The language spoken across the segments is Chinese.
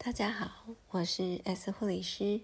大家好，我是 S 护理师。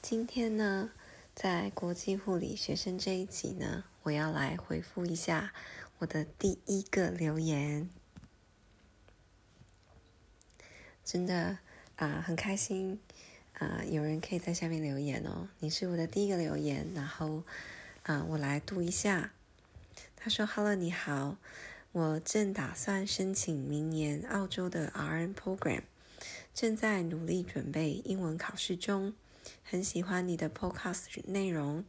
今天呢，在国际护理学生这一集呢，我要来回复一下我的第一个留言。真的啊，很开心啊，有人可以在下面留言哦。你是我的第一个留言，然后啊，我来读一下。他说：“Hello，你好，我正打算申请明年澳洲的 RN program。”正在努力准备英文考试中，很喜欢你的 podcast 内容，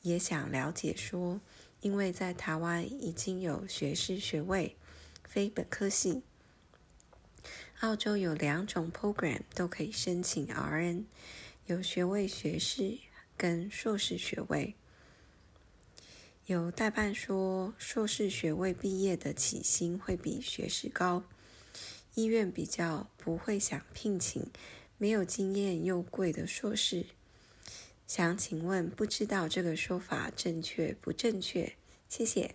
也想了解说，因为在台湾已经有学士学位，非本科系，澳洲有两种 program 都可以申请 RN，有学位学士跟硕士学位。有代办说，硕士学位毕业的起薪会比学士高。医院比较不会想聘请没有经验又贵的硕士，想请问，不知道这个说法正确不正确？谢谢。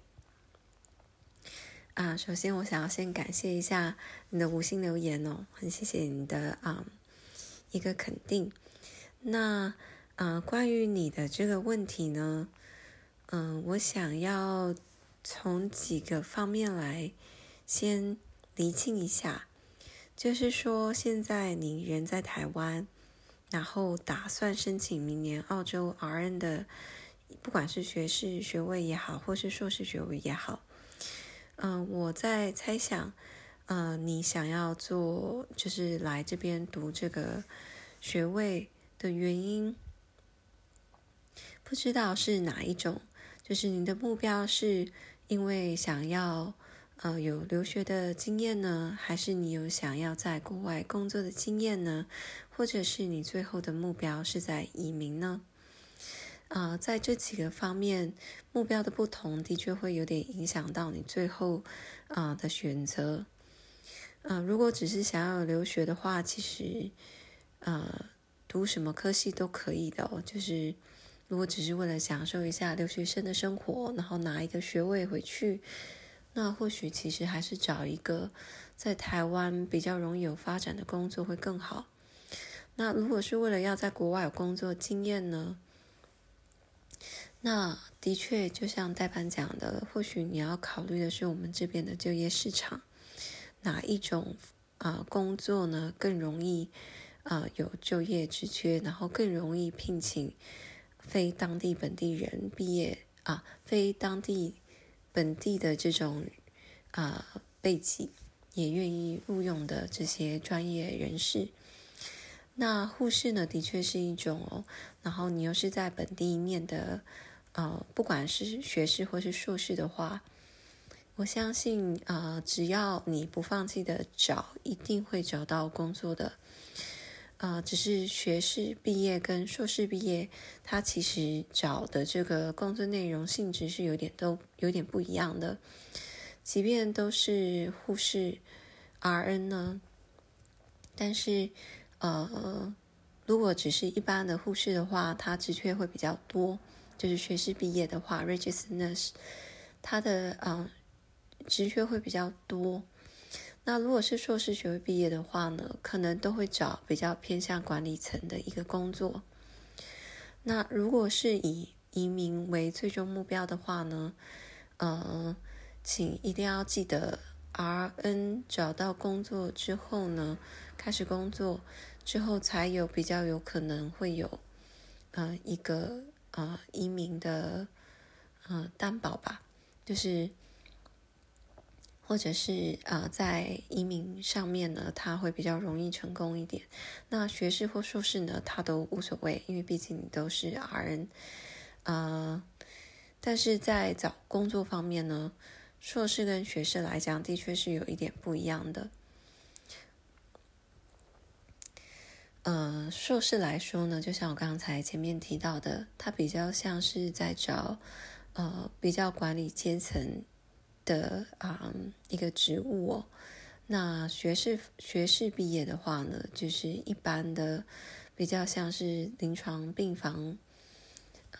啊，首先我想要先感谢一下你的五星留言哦，很谢谢你的啊一个肯定。那啊，关于你的这个问题呢，嗯，我想要从几个方面来先厘清一下。就是说，现在你人在台湾，然后打算申请明年澳洲 RN 的，不管是学士学位也好，或是硕士学位也好，嗯，我在猜想，嗯，你想要做就是来这边读这个学位的原因，不知道是哪一种，就是你的目标是因为想要。呃，有留学的经验呢，还是你有想要在国外工作的经验呢？或者是你最后的目标是在移民呢？啊，在这几个方面，目标的不同的确会有点影响到你最后啊的选择。嗯，如果只是想要留学的话，其实呃读什么科系都可以的。就是如果只是为了享受一下留学生的生活，然后拿一个学位回去。那或许其实还是找一个在台湾比较容易有发展的工作会更好。那如果是为了要在国外有工作经验呢？那的确就像代班讲的，或许你要考虑的是我们这边的就业市场，哪一种啊工作呢更容易啊有就业之缺，然后更容易聘请非当地本地人毕业啊非当地。本地的这种啊背景也愿意录用的这些专业人士，那护士呢，的确是一种哦。然后你又是在本地念的，呃，不管是学士或是硕士的话，我相信啊，只要你不放弃的找，一定会找到工作的。啊，只是学士毕业跟硕士毕业，他其实找的这个工作内容性质是有点都有点不一样的。即便都是护士 RN 呢，但是呃，如果只是一般的护士的话，他职缺会比较多。就是学士毕业的话，Register Nurse，他的啊职缺会比较多。那如果是硕士学位毕业的话呢，可能都会找比较偏向管理层的一个工作。那如果是以移民为最终目标的话呢，呃，请一定要记得，RN 找到工作之后呢，开始工作之后才有比较有可能会有，呃，一个呃移民的呃担保吧，就是。或者是啊，在移民上面呢，他会比较容易成功一点。那学士或硕士呢，他都无所谓，因为毕竟你都是 RN。啊，但是在找工作方面呢，硕士跟学士来讲，的确是有一点不一样的。呃，硕士来说呢，就像我刚才前面提到的，他比较像是在找呃比较管理阶层。的啊一个职务哦，那学士学士毕业的话呢，就是一般的比较像是临床病房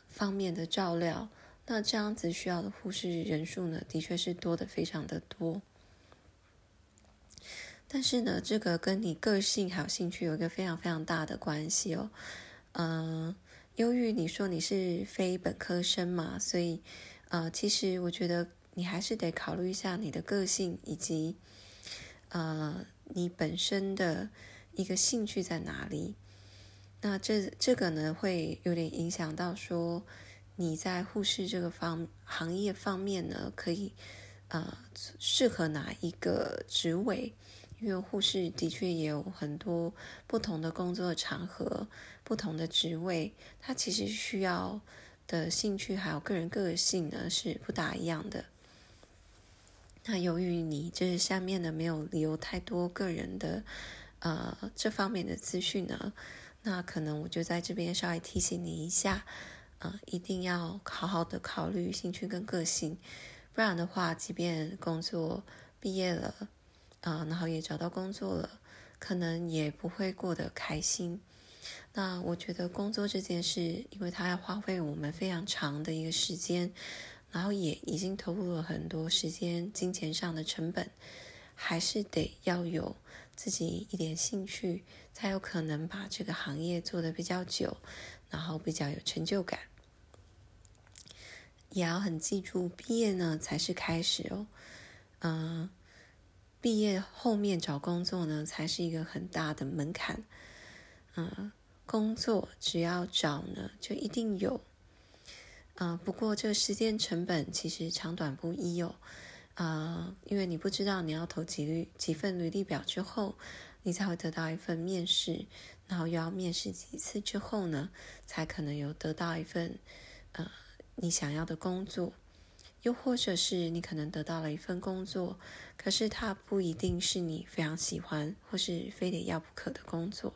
方面的照料，那这样子需要的护士人数呢，的确是多的非常的多。但是呢，这个跟你个性还有兴趣有一个非常非常大的关系哦。嗯，由于，你说你是非本科生嘛，所以呃，其实我觉得你还是得考虑一下你的个性以及呃你本身的一个兴趣在哪里。那这这个呢，会有点影响到说你在护士这个方行业方面呢，可以呃适合哪一个职位？因为护士的确也有很多不同的工作场合、不同的职位，它其实需要的兴趣还有个人个性呢是不大一样的。那由于你这下面呢没有留太多个人的呃这方面的资讯呢。那可能我就在这边稍微提醒你一下，呃，一定要好好的考虑兴趣跟个性，不然的话，即便工作毕业了，啊，然后也找到工作了，可能也不会过得开心。那我觉得工作这件事，因为它要花费我们非常长的一个时间，然后也已经投入了很多时间、金钱上的成本，还是得要有。自己一点兴趣，才有可能把这个行业做得比较久，然后比较有成就感。也要很记住，毕业呢才是开始哦。嗯，毕业后面找工作呢，才是一个很大的门槛。嗯，工作只要找呢，就一定有。嗯，不过这个时间成本其实长短不一哦。啊，因为你不知道你要投几率几份履历表之后，你才会得到一份面试，然后又要面试几次之后呢，才可能有得到一份呃你想要的工作，又或者是你可能得到了一份工作，可是它不一定是你非常喜欢或是非得要不可的工作。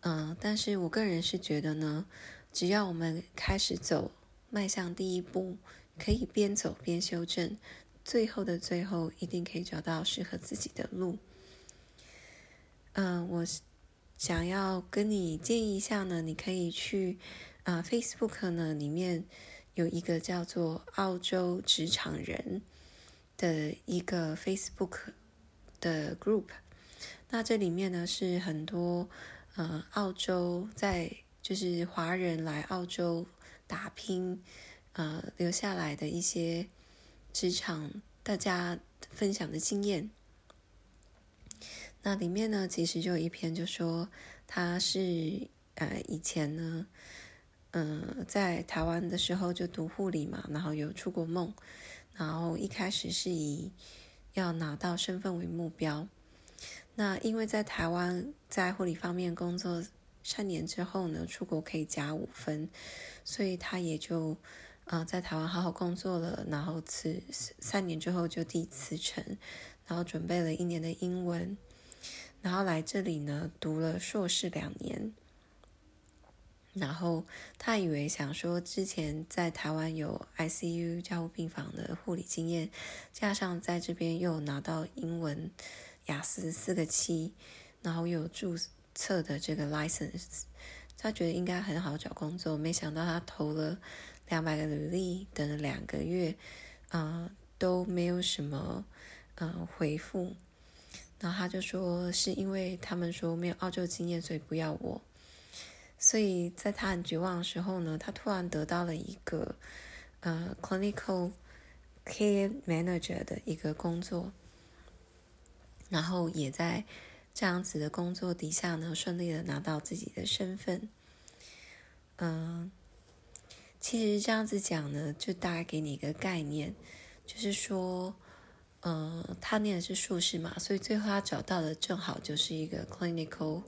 嗯，但是我个人是觉得呢，只要我们开始走，迈向第一步。可以边走边修正，最后的最后一定可以找到适合自己的路。嗯，我想要跟你建议一下呢，你可以去啊，Facebook 呢里面有一个叫做“澳洲职场人”的一个 Facebook 的 group。那这里面呢是很多呃澳洲在就是华人来澳洲打拼。呃，留下来的一些职场大家分享的经验，那里面呢，其实就有一篇就说他是呃以前呢，嗯，在台湾的时候就读护理嘛，然后有出国梦，然后一开始是以要拿到身份为目标，那因为在台湾在护理方面工作三年之后呢，出国可以加五分，所以他也就。啊，在台湾好好工作了，然后辞三年之后就递辞呈，然后准备了一年的英文，然后来这里呢读了硕士两年，然后他以为想说之前在台湾有 ICU 加护病房的护理经验，加上在这边又拿到英文雅思四个七，然后又有测的这个 license，他觉得应该很好找工作，没想到他投了。两百个履历等了两个月，啊，都没有什么嗯回复。然后他就说是因为他们说没有澳洲经验，所以不要我。所以在他很绝望的时候呢，他突然得到了一个呃 clinical care manager 的一个工作，然后也在这样子的工作底下呢，顺利的拿到自己的身份，嗯。其实这样子讲呢，就大概给你一个概念，就是说，呃，他念的是硕士嘛，所以最后他找到的正好就是一个 clinical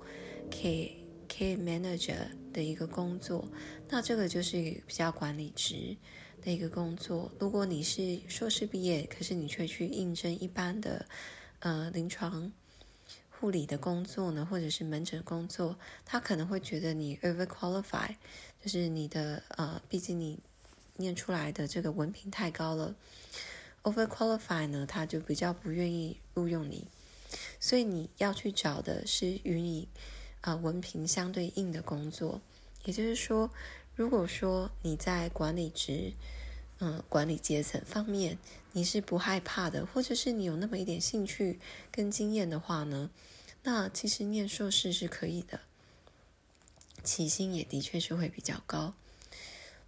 care care manager 的一个工作。那这个就是比较管理职的一个工作。如果你是硕士毕业，可是你却去应征一般的呃临床护理的工作呢，或者是门诊工作，他可能会觉得你 over qualify。就是你的呃，毕竟你念出来的这个文凭太高了，over qualify 呢，他就比较不愿意录用你，所以你要去找的是与你啊文凭相对应的工作。也就是说，如果说你在管理职，嗯，管理阶层方面，你是不害怕的，或者是你有那么一点兴趣跟经验的话呢，那其实念硕士是可以的，起薪也的确是会比较高。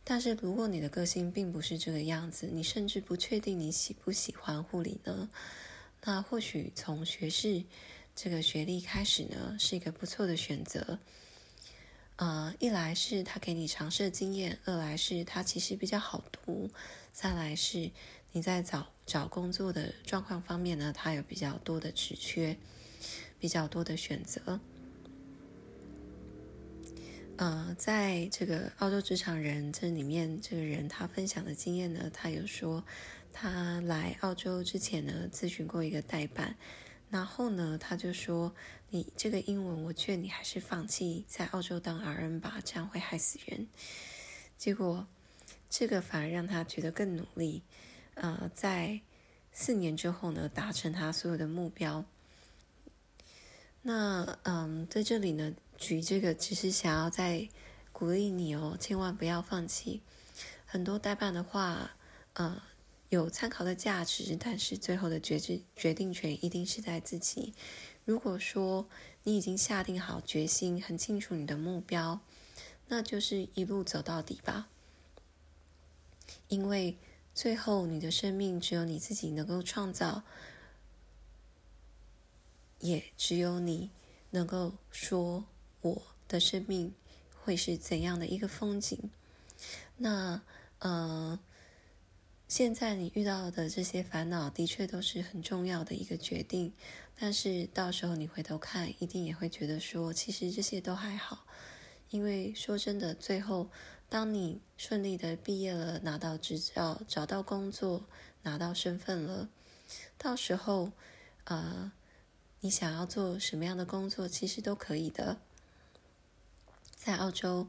但是如果你的个性并不是这个样子，你甚至不确定你喜不喜欢护理呢，那或许从学士这个学历开始呢，是一个不错的选择。呃，一来是他给你尝试的经验，二来是他其实比较好读，三来是你在找找工作的状况方面呢，他有比较多的职缺，比较多的选择。呃，在这个澳洲职场人这里面，这个人他分享的经验呢，他有说他来澳洲之前呢，咨询过一个代办。然后呢，他就说：“你这个英文，我劝你还是放弃在澳洲当 RN 吧，这样会害死人。”结果，这个反而让他觉得更努力。呃，在四年之后呢，达成他所有的目标。那嗯，在这里呢，举这个只是想要再鼓励你哦，千万不要放弃。很多代办的话，呃。有参考的价值，但是最后的决定决定权一定是在自己。如果说你已经下定好决心，很清楚你的目标，那就是一路走到底吧。因为最后你的生命只有你自己能够创造，也只有你能够说我的生命会是怎样的一个风景。那，呃。现在你遇到的这些烦恼，的确都是很重要的一个决定。但是到时候你回头看，一定也会觉得说，其实这些都还好。因为说真的，最后当你顺利的毕业了，拿到执照，找到工作，拿到身份了，到时候，呃，你想要做什么样的工作，其实都可以的。在澳洲。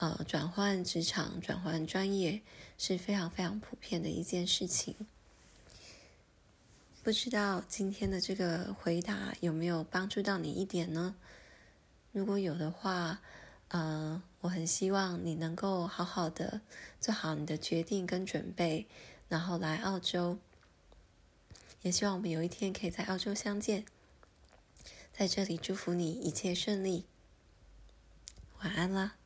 呃，转换职场、转换专业是非常非常普遍的一件事情。不知道今天的这个回答有没有帮助到你一点呢？如果有的话，呃，我很希望你能够好好的做好你的决定跟准备，然后来澳洲。也希望我们有一天可以在澳洲相见。在这里祝福你一切顺利。晚安啦。